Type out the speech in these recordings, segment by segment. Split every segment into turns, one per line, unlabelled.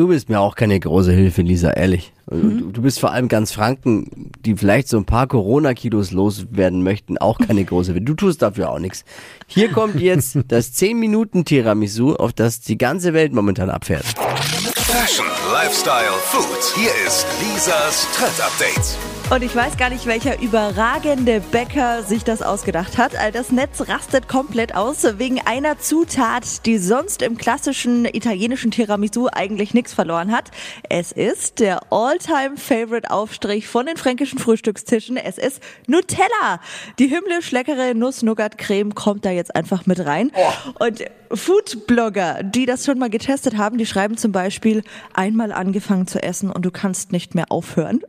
Du bist mir auch keine große Hilfe, Lisa, ehrlich. Du, du bist vor allem ganz Franken, die vielleicht so ein paar Corona-Kilos loswerden möchten, auch keine große Hilfe. Du tust dafür auch nichts. Hier kommt jetzt das 10-Minuten-Tiramisu, auf das die ganze Welt momentan abfährt.
Fashion, Lifestyle, Food. Hier ist Lisas Trend Update.
Und ich weiß gar nicht, welcher überragende Bäcker sich das ausgedacht hat. All das Netz rastet komplett aus wegen einer Zutat, die sonst im klassischen italienischen Tiramisu eigentlich nichts verloren hat. Es ist der All-Time-Favorite-Aufstrich von den fränkischen Frühstückstischen. Es ist Nutella. Die himmlisch leckere Nuss-Nougat-Creme kommt da jetzt einfach mit rein. Und Food-Blogger, die das schon mal getestet haben, die schreiben zum Beispiel, einmal angefangen zu essen und du kannst nicht mehr aufhören.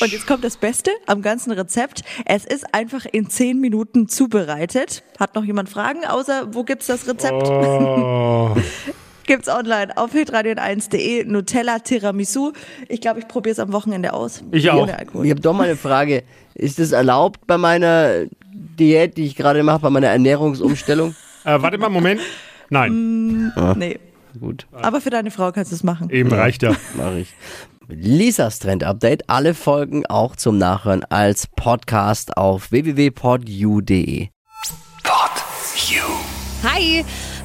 Und jetzt kommt das Beste am ganzen Rezept. Es ist einfach in 10 Minuten zubereitet. Hat noch jemand Fragen, außer wo gibt's das Rezept? Gibt's online auf hitradion1.de Nutella Tiramisu. Ich glaube, ich probiere es am Wochenende aus.
Ich auch.
Ohne Alkohol.
Ich habe doch mal eine Frage. Ist es erlaubt bei meiner Diät, die ich gerade mache, bei meiner Ernährungsumstellung?
Äh, warte mal, Moment. Nein,
Nee.
Gut,
Aber für deine Frau kannst du es machen.
eben reicht ja.
mache ich. Lisas Trend Update. Alle Folgen auch zum Nachhören als Podcast auf www.podu.de.
Pod You.
Hi!